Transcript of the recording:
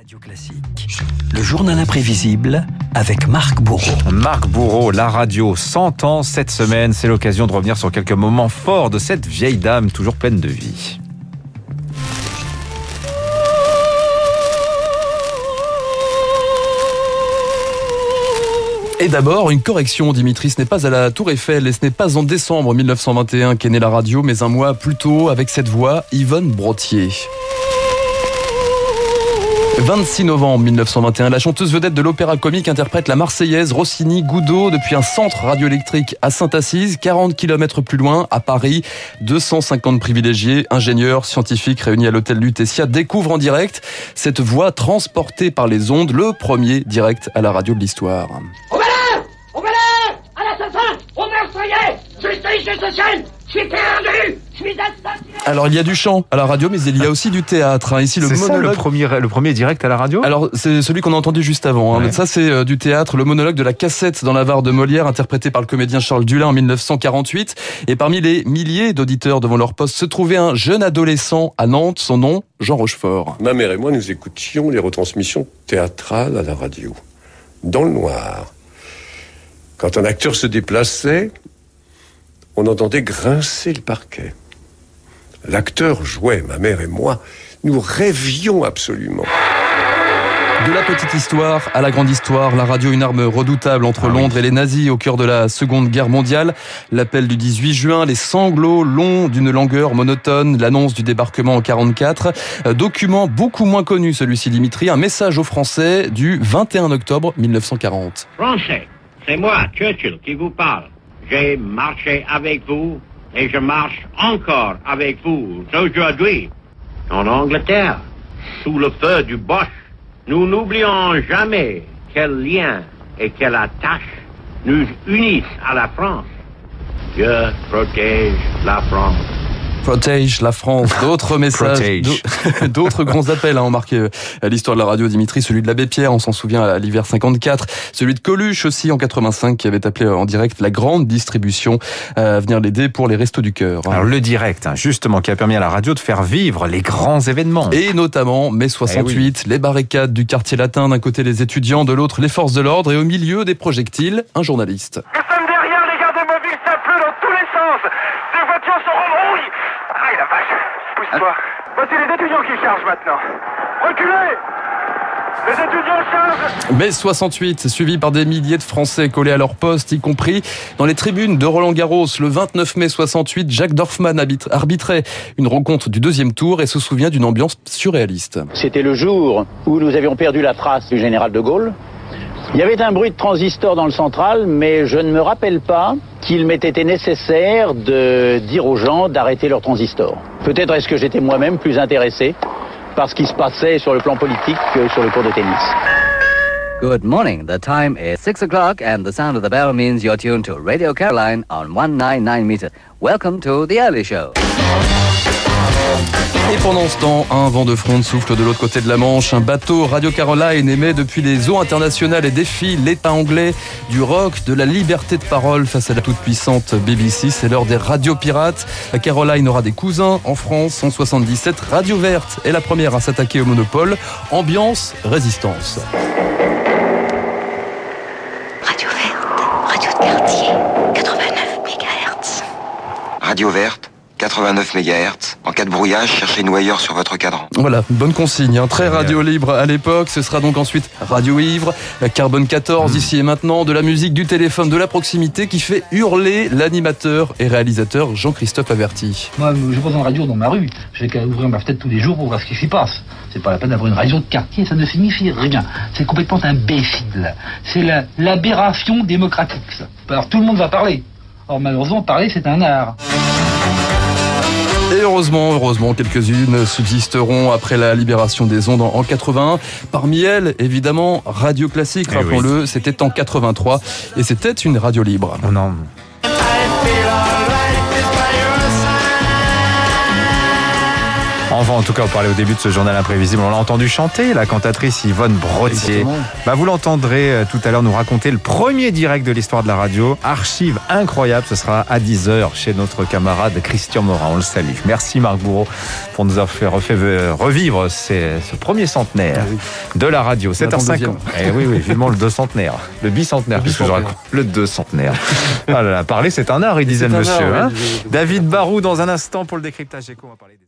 Radio Classique, le journal imprévisible avec Marc Bourreau. Marc Bourreau, la radio 100 ans cette semaine, c'est l'occasion de revenir sur quelques moments forts de cette vieille dame toujours pleine de vie. Et d'abord, une correction, Dimitri, ce n'est pas à la Tour Eiffel et ce n'est pas en décembre 1921 qu'est née la radio, mais un mois plus tôt avec cette voix, Yvonne Brottier. 26 novembre 1921, la chanteuse vedette de l'opéra comique interprète la Marseillaise Rossini Goudot depuis un centre radioélectrique à Saint-Assise, 40 km plus loin, à Paris. 250 privilégiés, ingénieurs, scientifiques réunis à l'hôtel Lutetia découvrent en direct cette voix transportée par les ondes, le premier direct à la radio de l'histoire. Je suis perdu Je suis assassiné Alors il y a du chant à la radio, mais il y a aussi du théâtre. hein. Ici le ça premier, le premier direct à la radio? Alors c'est celui qu'on a entendu juste avant. hein. Ouais. Ça c'est euh, du théâtre, le monologue de la cassette dans la Var de Molière, interprété par le comédien Charles Dulin en 1948. Et parmi les milliers d'auditeurs devant leur poste se trouvait un jeune adolescent à Nantes, son nom Jean Rochefort. Ma mère et moi, nous écoutions les retransmissions théâtrales à la radio, dans le noir. Quand un acteur se déplaçait, on entendait grincer le parquet. L'acteur jouait, ma mère et moi, nous rêvions absolument. De la petite histoire à la grande histoire, la radio une arme redoutable entre Londres et les nazis au cœur de la Seconde Guerre mondiale. L'appel du 18 juin, les sanglots longs d'une langueur monotone, l'annonce du débarquement en 44. Euh, Document beaucoup moins connu celui-ci Dimitri, un message aux Français du 21 octobre 1940. Français, c'est moi, Churchill, qui vous parle. J'ai marché avec vous et je marche encore avec vous aujourd'hui. En Angleterre, sous le feu du Bosch, nous n'oublions jamais quel lien et quelle attache nous unissent à la France. Dieu protège la France. Protège la France. D'autres messages, d'autres grands appels hein, ont marqué euh, l'histoire de la radio, Dimitri. Celui de l'abbé Pierre, on s'en souvient à l'hiver 54. Celui de Coluche aussi en 85, qui avait appelé en direct la grande distribution euh, à venir l'aider pour les restos du cœur. hein. Alors le direct, hein, justement, qui a permis à la radio de faire vivre les grands événements. Et notamment mai 68, les barricades du quartier latin, d'un côté les étudiants, de l'autre les forces de l'ordre, et au milieu des projectiles, un journaliste. Nous sommes derrière les gardes mobiles, ça pleut dans tous les sens. Des voitures sont rebrouillées. Aïe la vache, pousse-toi. Voici les étudiants qui chargent maintenant. Reculez Les étudiants chargent Mai 68, suivi par des milliers de Français collés à leur poste, y compris dans les tribunes de Roland Garros. Le 29 mai 68, Jacques Dorfman arbitrait une rencontre du deuxième tour et se souvient d'une ambiance surréaliste. C'était le jour où nous avions perdu la trace du général de Gaulle. Il y avait un bruit de transistor dans le central, mais je ne me rappelle pas qu'il m'ait été nécessaire de dire aux gens d'arrêter leur transistor. Peut-être est-ce que j'étais moi-même plus intéressé par ce qui se passait sur le plan politique que sur le cours de tennis. Good morning. The time is 6 o'clock and the sound of the bell means you're tuned to Radio Caroline on 199 meter. Welcome to the early show. Et pendant ce temps, un vent de fronde souffle de l'autre côté de la Manche. Un bateau Radio Caroline émet depuis les eaux internationales et défie l'État anglais du rock, de la liberté de parole face à la toute-puissante BBC. C'est l'heure des radios pirates. La Caroline aura des cousins en France. En 77, Radio Verte est la première à s'attaquer au monopole. Ambiance, résistance. Radio verte, radio de quartier, 89 MHz. Radio verte, 89 MHz. En cas de brouillage, cherchez noyeur sur votre cadran. Voilà, bonne consigne. hein. Très radio libre à l'époque. Ce sera donc ensuite Radio Ivre, Carbone 14 ici et maintenant, de la musique, du téléphone, de la proximité qui fait hurler l'animateur et réalisateur Jean-Christophe Averti. Moi, je pose une radio dans ma rue. Je vais qu'à ouvrir ma fenêtre tous les jours pour voir ce qui s'y passe. C'est pas la peine d'avoir une radio de quartier, ça ne signifie rien. C'est complètement imbécile. C'est la- l'aberration démocratique, ça. Alors tout le monde va parler. Or, malheureusement, parler, c'est un art. Et heureusement, heureusement, quelques-unes subsisteront après la libération des ondes en en 81. Parmi elles, évidemment, Radio Classique, Eh rappelons-le, c'était en 83 et c'était une radio libre. Oh non. Enfin, en tout cas, vous parlez au début de ce journal imprévisible. On l'a entendu chanter, la cantatrice Yvonne Brottier. Bah, vous l'entendrez euh, tout à l'heure nous raconter le premier direct de l'histoire de la radio. Archive incroyable, ce sera à 10h chez notre camarade Christian Morin. On le salue. Merci Marc Bourreau pour nous avoir fait euh, revivre ces- ce premier centenaire de la radio. On attend le 7h50. deuxième. Eh oui, oui, vivement le deux centenaire. Le bicentenaire, Le qu'est-ce que je raconte Le deux centenaire. Ah là là, parler c'est un art, il disait le monsieur. art, hein. oui, David Barou dans un instant pour le décryptage éco. On va parler des